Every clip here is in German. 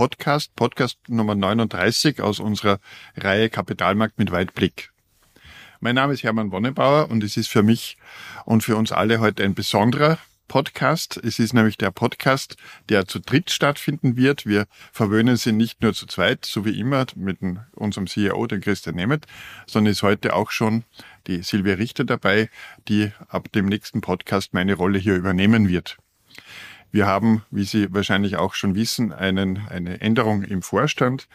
Podcast, Podcast Nummer 39 aus unserer Reihe Kapitalmarkt mit Weitblick. Mein Name ist Hermann Wonnebauer und es ist für mich und für uns alle heute ein besonderer Podcast. Es ist nämlich der Podcast, der zu dritt stattfinden wird. Wir verwöhnen Sie nicht nur zu zweit, so wie immer, mit unserem CEO, den Christian Nemeth, sondern ist heute auch schon die Silvia Richter dabei, die ab dem nächsten Podcast meine Rolle hier übernehmen wird. Wir haben, wie Sie wahrscheinlich auch schon wissen, einen, eine Änderung im Vorstand.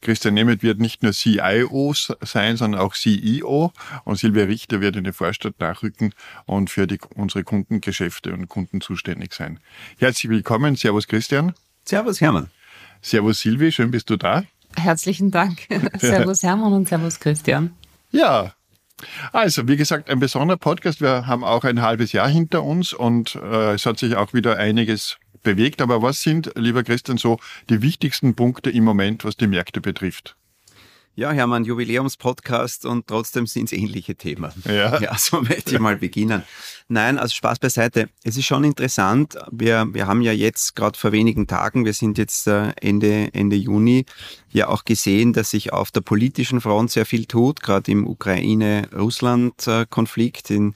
Christian Nemeth wird nicht nur CIO sein, sondern auch CEO und Silvia Richter wird in den Vorstand nachrücken und für die, unsere Kundengeschäfte und Kunden zuständig sein. Herzlich willkommen. Servus Christian. Servus Hermann. Servus Silvi, schön bist du da. Herzlichen Dank. servus Hermann und Servus Christian. Ja, also, wie gesagt, ein besonderer Podcast. Wir haben auch ein halbes Jahr hinter uns und äh, es hat sich auch wieder einiges bewegt. Aber was sind, lieber Christian, so die wichtigsten Punkte im Moment, was die Märkte betrifft? Ja, Hermann, Jubiläumspodcast und trotzdem sind es ähnliche Themen. Ja. ja, so möchte ich mal beginnen. Nein, also Spaß beiseite. Es ist schon interessant. Wir, wir haben ja jetzt gerade vor wenigen Tagen, wir sind jetzt äh, Ende, Ende Juni, ja auch gesehen, dass sich auf der politischen Front sehr viel tut, gerade im Ukraine-Russland-Konflikt, in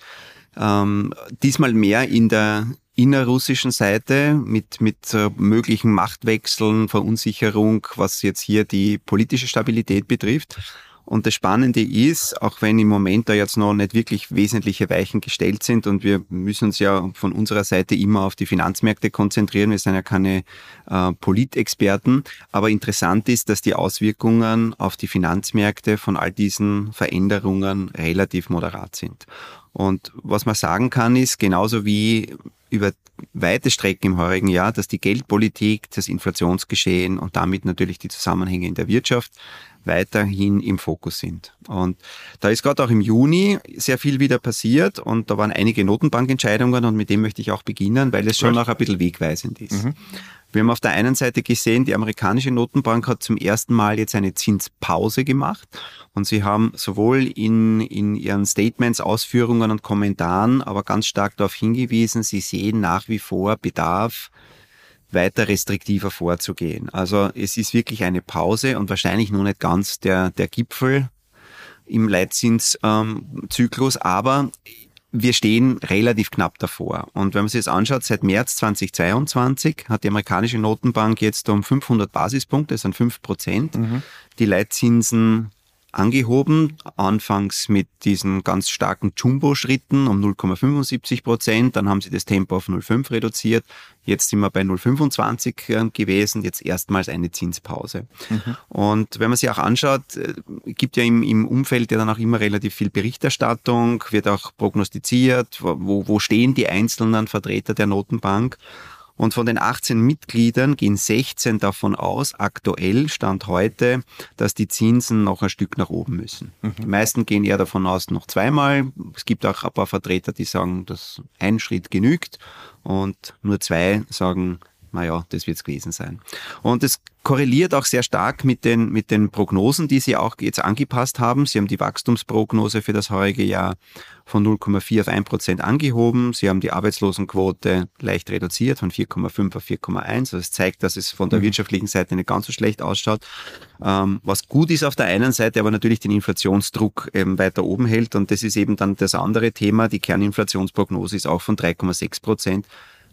ähm, diesmal mehr in der innerrussischen Seite mit, mit äh, möglichen Machtwechseln, Verunsicherung, was jetzt hier die politische Stabilität betrifft. Und das Spannende ist, auch wenn im Moment da jetzt noch nicht wirklich wesentliche Weichen gestellt sind und wir müssen uns ja von unserer Seite immer auf die Finanzmärkte konzentrieren, wir sind ja keine äh, Politexperten, aber interessant ist, dass die Auswirkungen auf die Finanzmärkte von all diesen Veränderungen relativ moderat sind. Und was man sagen kann, ist, genauso wie über weite Strecken im heurigen Jahr, dass die Geldpolitik, das Inflationsgeschehen und damit natürlich die Zusammenhänge in der Wirtschaft weiterhin im Fokus sind. Und da ist gerade auch im Juni sehr viel wieder passiert und da waren einige Notenbankentscheidungen und mit dem möchte ich auch beginnen, weil es schon auch ein bisschen wegweisend ist. Mhm. Wir haben auf der einen Seite gesehen, die amerikanische Notenbank hat zum ersten Mal jetzt eine Zinspause gemacht und sie haben sowohl in, in ihren Statements, Ausführungen und Kommentaren, aber ganz stark darauf hingewiesen, sie sehen nach wie vor Bedarf, weiter restriktiver vorzugehen. Also es ist wirklich eine Pause und wahrscheinlich nur nicht ganz der, der Gipfel im Leitzinszyklus, ähm, aber wir stehen relativ knapp davor. Und wenn man sich das anschaut, seit März 2022 hat die amerikanische Notenbank jetzt um 500 Basispunkte, das sind 5 Prozent, mhm. die Leitzinsen angehoben, anfangs mit diesen ganz starken Jumbo-Schritten um 0,75 Prozent, dann haben sie das Tempo auf 0,5 reduziert, jetzt sind wir bei 0,25 äh, gewesen, jetzt erstmals eine Zinspause. Mhm. Und wenn man sich auch anschaut, äh, gibt ja im, im Umfeld ja dann auch immer relativ viel Berichterstattung, wird auch prognostiziert, wo, wo stehen die einzelnen Vertreter der Notenbank. Und von den 18 Mitgliedern gehen 16 davon aus, aktuell Stand heute, dass die Zinsen noch ein Stück nach oben müssen. Mhm. Die meisten gehen eher davon aus, noch zweimal. Es gibt auch ein paar Vertreter, die sagen, dass ein Schritt genügt. Und nur zwei sagen, naja, das wird es gewesen sein. Und es korreliert auch sehr stark mit den, mit den Prognosen, die Sie auch jetzt angepasst haben. Sie haben die Wachstumsprognose für das heurige Jahr von 0,4 auf 1 Prozent angehoben. Sie haben die Arbeitslosenquote leicht reduziert von 4,5 auf 4,1. Also das zeigt, dass es von der mhm. wirtschaftlichen Seite nicht ganz so schlecht ausschaut. Ähm, was gut ist auf der einen Seite, aber natürlich den Inflationsdruck eben weiter oben hält. Und das ist eben dann das andere Thema. Die Kerninflationsprognose ist auch von 3,6 Prozent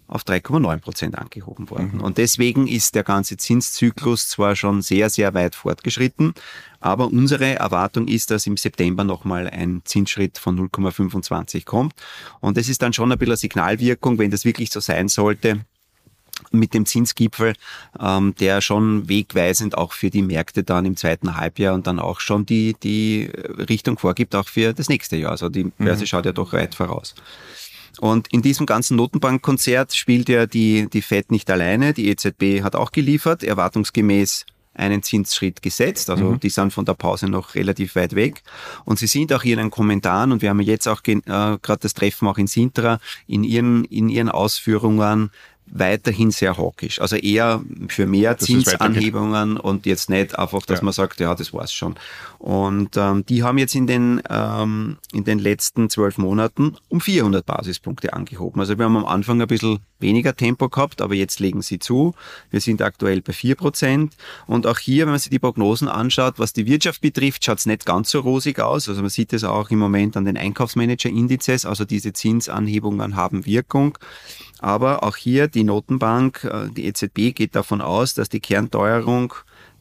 auf 3,9 Prozent angehoben worden. Mhm. Und deswegen ist der ganze Zinszyklus zwar schon sehr, sehr weit fortgeschritten, aber unsere Erwartung ist, dass im September nochmal ein Zinsschritt von 0,25 kommt. Und das ist dann schon ein bisschen eine Signalwirkung, wenn das wirklich so sein sollte, mit dem Zinsgipfel, ähm, der schon wegweisend auch für die Märkte dann im zweiten Halbjahr und dann auch schon die, die Richtung vorgibt, auch für das nächste Jahr. Also die Börse mhm. schaut ja doch weit voraus. Und in diesem ganzen Notenbankkonzert spielt ja die, die FED nicht alleine. Die EZB hat auch geliefert, erwartungsgemäß einen Zinsschritt gesetzt. Also mhm. die sind von der Pause noch relativ weit weg. Und sie sind auch in ihren Kommentaren, und wir haben jetzt auch äh, gerade das Treffen auch in Sintra, in ihren, in ihren Ausführungen weiterhin sehr hawkisch. Also eher für mehr das Zinsanhebungen und jetzt nicht einfach, dass ja. man sagt, ja, das war's schon. Und ähm, die haben jetzt in den, ähm, in den letzten zwölf Monaten um 400 Basispunkte angehoben. Also wir haben am Anfang ein bisschen weniger Tempo gehabt, aber jetzt legen sie zu. Wir sind aktuell bei vier Prozent. Und auch hier, wenn man sich die Prognosen anschaut, was die Wirtschaft betrifft, schaut es nicht ganz so rosig aus. Also man sieht es auch im Moment an den Einkaufsmanager-Indizes. Also diese Zinsanhebungen haben Wirkung. Aber auch hier die Notenbank, äh, die EZB geht davon aus, dass die Kernteuerung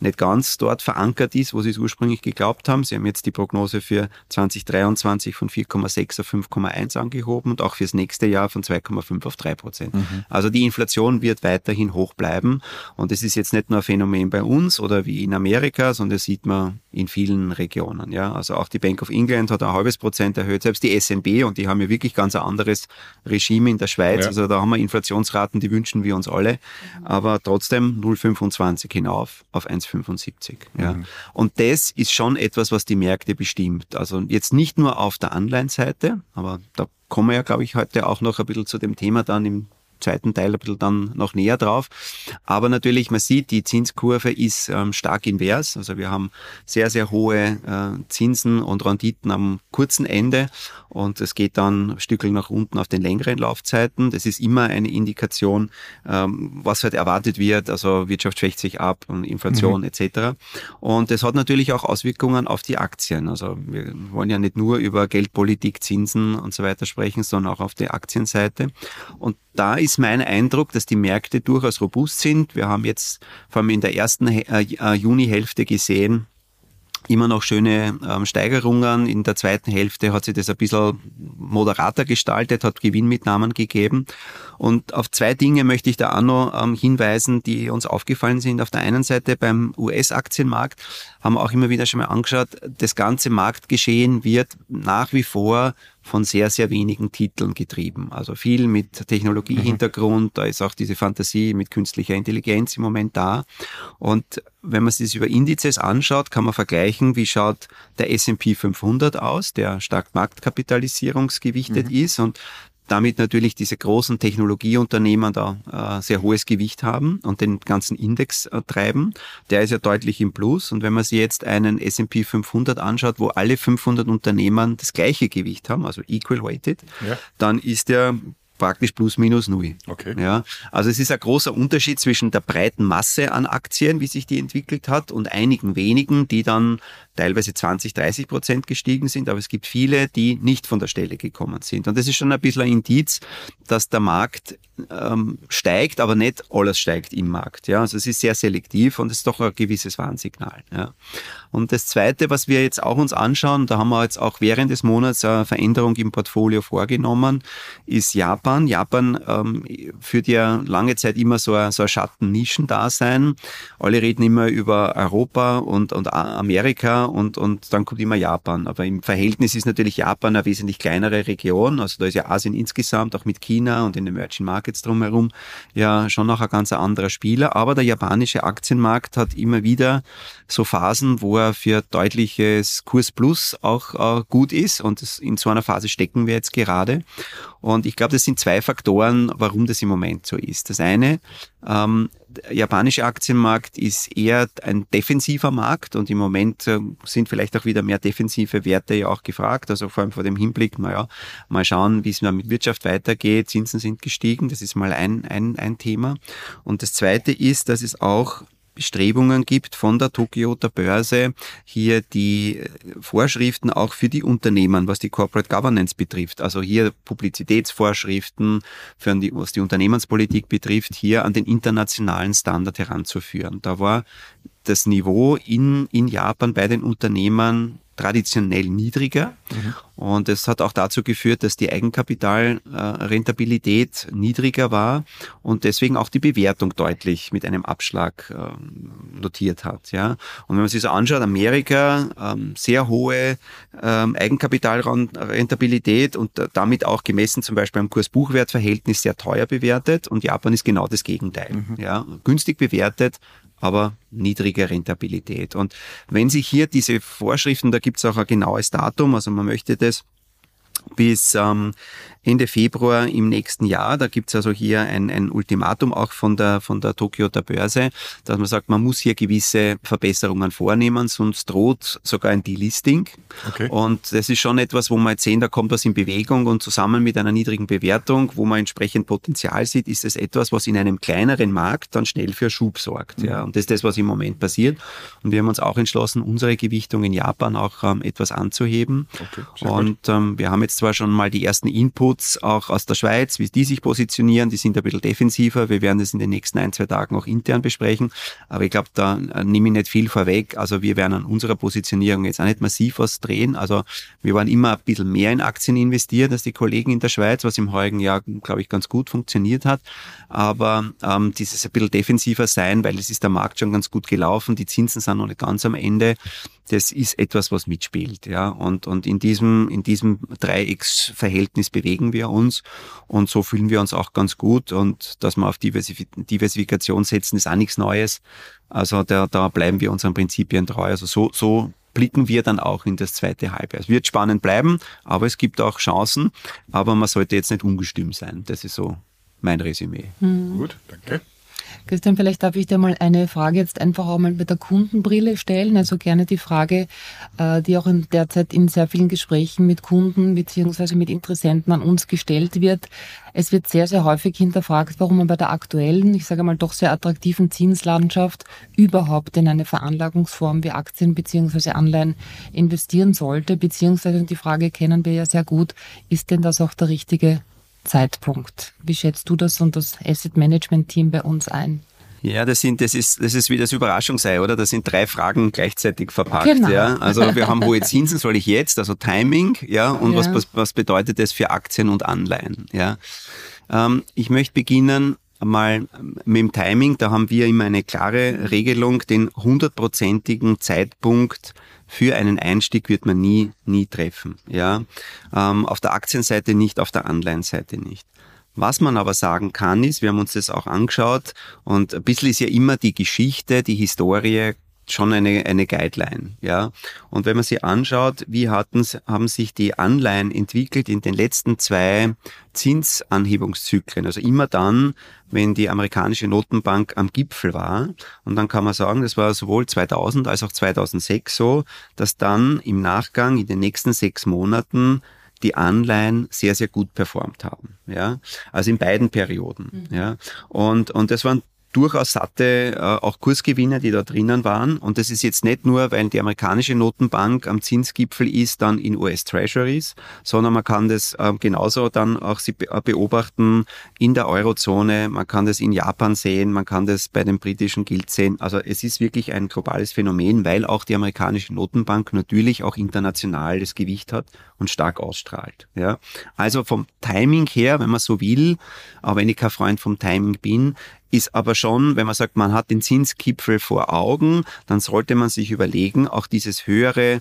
nicht ganz dort verankert ist, wo sie es ursprünglich geglaubt haben. Sie haben jetzt die Prognose für 2023 von 4,6 auf 5,1 angehoben und auch fürs nächste Jahr von 2,5 auf 3 Prozent. Mhm. Also die Inflation wird weiterhin hoch bleiben und es ist jetzt nicht nur ein Phänomen bei uns oder wie in Amerika, sondern das sieht man in vielen Regionen. Ja, also auch die Bank of England hat ein halbes Prozent erhöht, selbst die SNB und die haben ja wirklich ganz ein anderes Regime in der Schweiz. Ja. Also da haben wir Inflationsraten, die wünschen wir uns alle, aber trotzdem 0,25 hinauf auf 1,5 75. Ja. Mhm. Und das ist schon etwas, was die Märkte bestimmt. Also jetzt nicht nur auf der Anleihenseite, aber da kommen wir ja, glaube ich, heute auch noch ein bisschen zu dem Thema dann im zweiten Teil ein bisschen dann noch näher drauf. Aber natürlich, man sieht, die Zinskurve ist ähm, stark invers. Also wir haben sehr, sehr hohe äh, Zinsen und Renditen am kurzen Ende und es geht dann ein Stückchen nach unten auf den längeren Laufzeiten. Das ist immer eine Indikation, ähm, was halt erwartet wird. Also Wirtschaft schwächt sich ab und Inflation mhm. etc. Und das hat natürlich auch Auswirkungen auf die Aktien. Also wir wollen ja nicht nur über Geldpolitik, Zinsen und so weiter sprechen, sondern auch auf der Aktienseite. Und da ist mein Eindruck, dass die Märkte durchaus robust sind. Wir haben jetzt vor allem in der ersten äh, äh, Junihälfte gesehen, immer noch schöne ähm, Steigerungen. In der zweiten Hälfte hat sich das ein bisschen moderater gestaltet, hat Gewinnmitnahmen gegeben. Und auf zwei Dinge möchte ich da auch noch ähm, hinweisen, die uns aufgefallen sind. Auf der einen Seite beim US-Aktienmarkt haben wir auch immer wieder schon mal angeschaut, das ganze Marktgeschehen wird nach wie vor von sehr, sehr wenigen Titeln getrieben. Also viel mit Technologiehintergrund, mhm. da ist auch diese Fantasie mit künstlicher Intelligenz im Moment da. Und wenn man sich das über Indizes anschaut, kann man vergleichen, wie schaut der S&P 500 aus, der stark marktkapitalisierungsgewichtet mhm. ist. Und damit natürlich diese großen Technologieunternehmen da äh, sehr hohes Gewicht haben und den ganzen Index äh, treiben. Der ist ja deutlich im Plus. Und wenn man sich jetzt einen S&P 500 anschaut, wo alle 500 Unternehmen das gleiche Gewicht haben, also equal weighted, ja. dann ist der praktisch plus minus null. Okay. Ja, also es ist ein großer Unterschied zwischen der breiten Masse an Aktien, wie sich die entwickelt hat, und einigen wenigen, die dann teilweise 20, 30 Prozent gestiegen sind, aber es gibt viele, die nicht von der Stelle gekommen sind. Und das ist schon ein bisschen ein Indiz, dass der Markt ähm, steigt, aber nicht alles steigt im Markt. Ja, also es ist sehr selektiv und es ist doch ein gewisses Warnsignal. Ja. Und das Zweite, was wir jetzt auch uns anschauen, da haben wir jetzt auch während des Monats eine Veränderung im Portfolio vorgenommen, ist Japan. Japan ähm, führt ja lange Zeit immer so ein, so ein Schatten-Nischen-Dasein. Alle reden immer über Europa und, und Amerika und, und dann kommt immer Japan. Aber im Verhältnis ist natürlich Japan eine wesentlich kleinere Region. Also da ist ja Asien insgesamt, auch mit China und den Emerging Markets drumherum, ja schon noch ein ganz anderer Spieler. Aber der japanische Aktienmarkt hat immer wieder so Phasen, wo er für deutliches Kurs Plus auch äh, gut ist. Und in so einer Phase stecken wir jetzt gerade. Und ich glaube, das sind zwei Faktoren, warum das im Moment so ist. Das eine, ähm, der japanische Aktienmarkt ist eher ein defensiver Markt und im Moment äh, sind vielleicht auch wieder mehr defensive Werte ja auch gefragt. Also vor allem vor dem Hinblick, naja, mal schauen, wie es mit Wirtschaft weitergeht. Zinsen sind gestiegen, das ist mal ein, ein, ein Thema. Und das zweite ist, dass es auch Bestrebungen gibt von der Tokioter Börse, hier die äh, Vorschriften auch für die Unternehmen, was die Corporate Governance betrifft, also hier Publizitätsvorschriften, für die, was die Unternehmenspolitik betrifft, hier an den internationalen Standard heranzuführen. Da war das Niveau in, in Japan bei den Unternehmen traditionell niedriger. Mhm. Und es hat auch dazu geführt, dass die Eigenkapitalrentabilität niedriger war und deswegen auch die Bewertung deutlich mit einem Abschlag ähm, notiert hat. Ja. Und wenn man sich so anschaut, Amerika, ähm, sehr hohe ähm, Eigenkapitalrentabilität und damit auch gemessen zum Beispiel am Kurs-Buchwert-Verhältnis sehr teuer bewertet und Japan ist genau das Gegenteil. Mhm. Ja. Günstig bewertet, aber niedrige Rentabilität. Und wenn sich hier diese Vorschriften, da gibt es auch ein genaues Datum, also man möchte das bis ähm, Ende Februar im nächsten Jahr. Da gibt's also hier ein, ein Ultimatum auch von der, von der Tokioter Börse, dass man sagt, man muss hier gewisse Verbesserungen vornehmen, sonst droht sogar ein Delisting. Okay. Und das ist schon etwas, wo man jetzt sehen, da kommt was in Bewegung und zusammen mit einer niedrigen Bewertung, wo man entsprechend Potenzial sieht, ist es etwas, was in einem kleineren Markt dann schnell für Schub sorgt. Mhm. Ja, und das ist das, was im Moment passiert. Und wir haben uns auch entschlossen, unsere Gewichtung in Japan auch ähm, etwas anzuheben. Okay, und ähm, wir haben jetzt zwar schon mal die ersten Inputs Inputs auch aus der Schweiz, wie die sich positionieren. Die sind ein bisschen defensiver. Wir werden das in den nächsten ein, zwei Tagen auch intern besprechen. Aber ich glaube, da äh, nehme ich nicht viel vorweg. Also wir werden an unserer Positionierung jetzt auch nicht massiv was drehen. Also wir waren immer ein bisschen mehr in Aktien investiert als die Kollegen in der Schweiz, was im heurigen Jahr, glaube ich, ganz gut funktioniert hat. Aber ähm, dieses ein bisschen defensiver sein, weil es ist der Markt schon ganz gut gelaufen. Die Zinsen sind noch nicht ganz am Ende das ist etwas, was mitspielt, ja. Und, und in diesem, in diesem Dreiecksverhältnis bewegen wir uns und so fühlen wir uns auch ganz gut und dass wir auf Diversifikation setzen, ist auch nichts Neues. Also da, da bleiben wir unseren Prinzipien treu. Also so, so blicken wir dann auch in das zweite Halbjahr. Es wird spannend bleiben, aber es gibt auch Chancen, aber man sollte jetzt nicht ungestüm sein. Das ist so mein Resümee. Mhm. Gut, danke. Christian, vielleicht darf ich dir mal eine Frage jetzt einfach auch mal mit der Kundenbrille stellen. Also gerne die Frage, äh, die auch in derzeit in sehr vielen Gesprächen mit Kunden beziehungsweise mit Interessenten an uns gestellt wird. Es wird sehr, sehr häufig hinterfragt, warum man bei der aktuellen, ich sage mal doch sehr attraktiven Zinslandschaft überhaupt in eine Veranlagungsform wie Aktien beziehungsweise Anleihen investieren sollte. Beziehungsweise die Frage kennen wir ja sehr gut, ist denn das auch der richtige Zeitpunkt. Wie schätzt du das und das Asset Management Team bei uns ein? Ja, das sind, das ist, das ist wie das Überraschungsei, oder? Das sind drei Fragen gleichzeitig verpackt, genau. ja. Also wir haben hohe Zinsen, soll ich jetzt, also Timing, ja, und ja. Was, was, was bedeutet das für Aktien und Anleihen, ja. Ähm, ich möchte beginnen mal mit dem Timing, da haben wir immer eine klare Regelung, den hundertprozentigen Zeitpunkt für einen Einstieg wird man nie, nie treffen. Ja, ähm, auf der Aktienseite nicht, auf der Anleihenseite nicht. Was man aber sagen kann, ist, wir haben uns das auch angeschaut und ein bisschen ist ja immer die Geschichte, die Historie schon eine, eine Guideline, ja. Und wenn man sich anschaut, wie hatten, haben sich die Anleihen entwickelt in den letzten zwei Zinsanhebungszyklen, also immer dann, wenn die amerikanische Notenbank am Gipfel war. Und dann kann man sagen, das war sowohl 2000 als auch 2006 so, dass dann im Nachgang in den nächsten sechs Monaten die Anleihen sehr, sehr gut performt haben. Ja, also in beiden Perioden. Mhm. Ja, und, und das waren durchaus satte äh, auch Kursgewinne, die da drinnen waren. Und das ist jetzt nicht nur, weil die amerikanische Notenbank am Zinsgipfel ist, dann in US Treasuries, sondern man kann das äh, genauso dann auch äh, beobachten in der Eurozone, man kann das in Japan sehen, man kann das bei den britischen Gilts sehen. Also es ist wirklich ein globales Phänomen, weil auch die amerikanische Notenbank natürlich auch international das Gewicht hat und stark ausstrahlt. Ja. Also vom Timing her, wenn man so will, aber wenn ich kein Freund vom Timing bin, ist aber schon, wenn man sagt, man hat den Zinskipfel vor Augen, dann sollte man sich überlegen, auch dieses höhere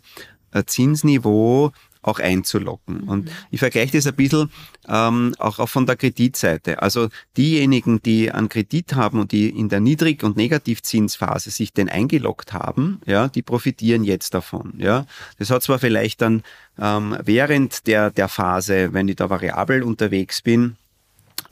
äh, Zinsniveau auch einzulocken. Und mhm. ich vergleiche das ein bisschen ähm, auch, auch von der Kreditseite. Also diejenigen, die einen Kredit haben und die in der Niedrig- und Negativzinsphase sich den eingeloggt haben, ja, die profitieren jetzt davon. Ja, das hat zwar vielleicht dann ähm, während der der Phase, wenn ich da variabel unterwegs bin,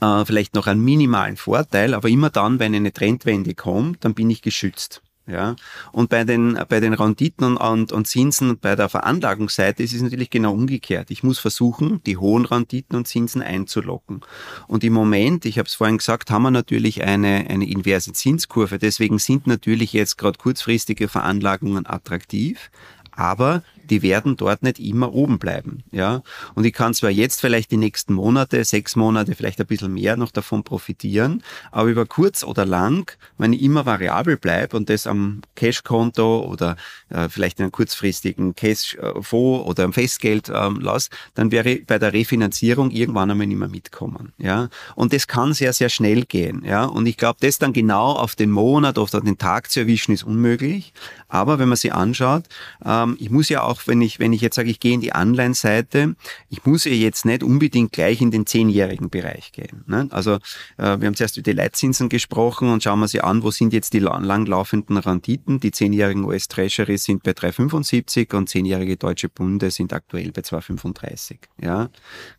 äh, vielleicht noch einen minimalen Vorteil, aber immer dann, wenn eine Trendwende kommt, dann bin ich geschützt. Ja, und bei den, bei den Renditen und, und, Zinsen bei der Veranlagungsseite ist es natürlich genau umgekehrt. Ich muss versuchen, die hohen Renditen und Zinsen einzulocken. Und im Moment, ich habe es vorhin gesagt, haben wir natürlich eine, eine inverse Zinskurve. Deswegen sind natürlich jetzt gerade kurzfristige Veranlagungen attraktiv. Aber die werden dort nicht immer oben bleiben. Ja? Und ich kann zwar jetzt vielleicht die nächsten Monate, sechs Monate, vielleicht ein bisschen mehr noch davon profitieren, aber über kurz oder lang, wenn ich immer variabel bleibe und das am Cashkonto oder äh, vielleicht in einem kurzfristigen Cashfonds oder am Festgeld ähm, lasse, dann wäre ich bei der Refinanzierung irgendwann einmal nicht mehr mitkommen. Ja? Und das kann sehr, sehr schnell gehen. Ja? Und ich glaube, das dann genau auf den Monat oder den Tag zu erwischen, ist unmöglich. Aber wenn man sich anschaut, ähm, ich muss ja auch, wenn ich, wenn ich jetzt sage, ich gehe in die Anleihenseite, ich muss ja jetzt nicht unbedingt gleich in den zehnjährigen Bereich gehen. Ne? Also äh, wir haben zuerst über die Leitzinsen gesprochen und schauen wir sie an, wo sind jetzt die langlaufenden Renditen. Die zehnjährigen US Treasury sind bei 3,75 und zehnjährige deutsche Bunde sind aktuell bei 2,35. Ja?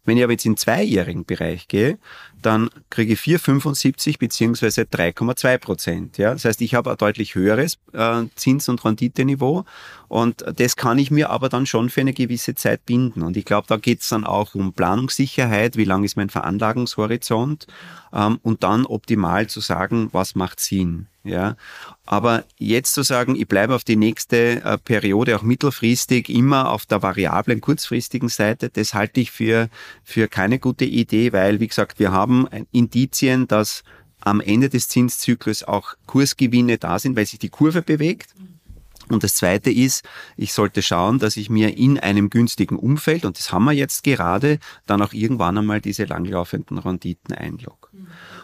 Wenn ich aber jetzt in den zweijährigen Bereich gehe, dann kriege ich 4,75 beziehungsweise 3,2 Prozent. Ja? Das heißt, ich habe ein deutlich höheres äh, Zins- und Renditeniveau und das kann ich mir aber dann schon für eine gewisse Zeit binden. Und ich glaube, da geht es dann auch um Planungssicherheit, wie lang ist mein Veranlagungshorizont ähm, und dann optimal zu sagen, was macht Sinn. Ja, aber jetzt zu sagen, ich bleibe auf die nächste äh, Periode auch mittelfristig immer auf der variablen kurzfristigen Seite, das halte ich für für keine gute Idee, weil wie gesagt, wir haben Indizien, dass am Ende des Zinszyklus auch Kursgewinne da sind, weil sich die Kurve bewegt. Und das Zweite ist, ich sollte schauen, dass ich mir in einem günstigen Umfeld, und das haben wir jetzt gerade, dann auch irgendwann einmal diese langlaufenden Renditen einlogge.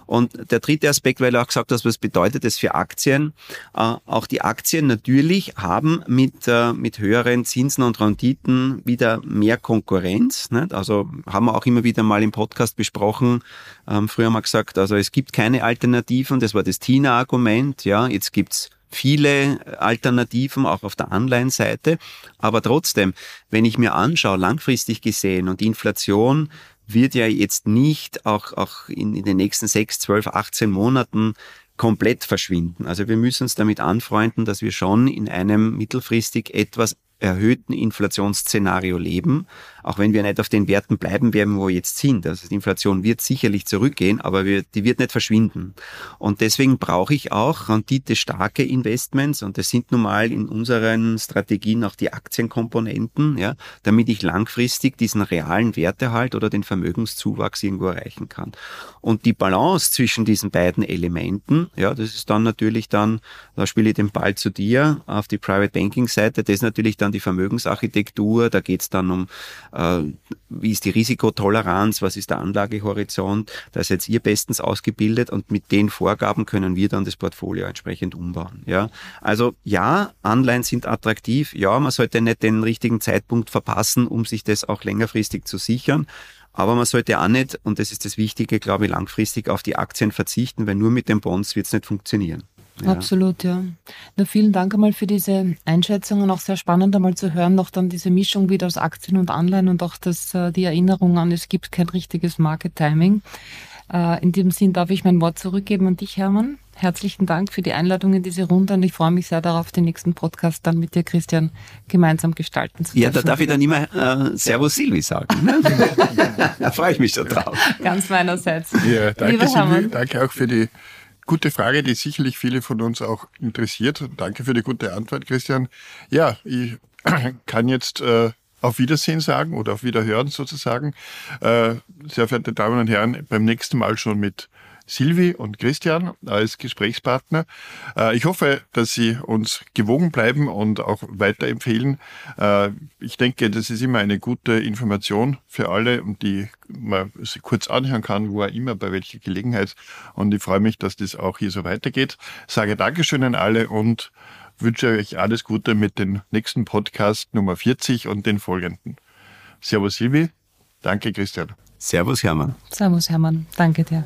Und der dritte Aspekt, weil er auch gesagt hat, was bedeutet das für Aktien? Äh, auch die Aktien natürlich haben mit, äh, mit höheren Zinsen und Renditen wieder mehr Konkurrenz. Nicht? Also haben wir auch immer wieder mal im Podcast besprochen. Ähm, früher haben wir gesagt, also es gibt keine Alternativen. Das war das Tina-Argument. Ja, jetzt gibt's viele Alternativen auch auf der Anleihenseite. Aber trotzdem, wenn ich mir anschaue, langfristig gesehen und die Inflation wird ja jetzt nicht auch, auch in, in den nächsten sechs, zwölf, 18 Monaten komplett verschwinden. Also wir müssen uns damit anfreunden, dass wir schon in einem mittelfristig etwas erhöhten Inflationsszenario leben, auch wenn wir nicht auf den Werten bleiben werden, wo wir jetzt sind. Also die Inflation wird sicherlich zurückgehen, aber wir, die wird nicht verschwinden. Und deswegen brauche ich auch rendite-starke Investments und das sind nun mal in unseren Strategien auch die Aktienkomponenten, ja, damit ich langfristig diesen realen Wertehalt oder den Vermögenszuwachs irgendwo erreichen kann. Und die Balance zwischen diesen beiden Elementen, ja, das ist dann natürlich dann, da spiele ich den Ball zu dir auf die Private Banking Seite, das ist natürlich dann dann die Vermögensarchitektur, da geht es dann um, äh, wie ist die Risikotoleranz, was ist der Anlagehorizont, da jetzt ihr bestens ausgebildet und mit den Vorgaben können wir dann das Portfolio entsprechend umbauen. Ja? Also ja, Anleihen sind attraktiv, ja, man sollte nicht den richtigen Zeitpunkt verpassen, um sich das auch längerfristig zu sichern. Aber man sollte auch nicht, und das ist das Wichtige, glaube ich, langfristig auf die Aktien verzichten, weil nur mit den Bonds wird es nicht funktionieren. Ja. Absolut, ja. Na, vielen Dank einmal für diese Einschätzungen. Auch sehr spannend einmal zu hören, noch dann diese Mischung wieder aus Aktien und Anleihen und auch das, äh, die Erinnerung an, es gibt kein richtiges Market Timing. Äh, in diesem Sinn darf ich mein Wort zurückgeben an dich, Hermann. Herzlichen Dank für die Einladung in diese Runde und ich freue mich sehr darauf, den nächsten Podcast dann mit dir, Christian, gemeinsam gestalten zu dürfen. Ja, da darf ich dann immer äh, Servus Silvi sagen. Ne? da freue ich mich schon drauf. Ganz meinerseits. Ja, danke Silvi, danke auch für die Gute Frage, die sicherlich viele von uns auch interessiert. Danke für die gute Antwort, Christian. Ja, ich kann jetzt äh, auf Wiedersehen sagen oder auf Wiederhören sozusagen. Äh, sehr verehrte Damen und Herren, beim nächsten Mal schon mit Silvi und Christian als Gesprächspartner. Äh, ich hoffe, dass Sie uns gewogen bleiben und auch weiterempfehlen. Äh, ich denke, das ist immer eine gute Information für alle und die man kurz anhören kann, wo er immer, bei welcher Gelegenheit. Und ich freue mich, dass das auch hier so weitergeht. Sage Dankeschön an alle und wünsche euch alles Gute mit dem nächsten Podcast Nummer 40 und den folgenden. Servus Silvi. Danke Christian. Servus Hermann. Servus Hermann. Danke dir.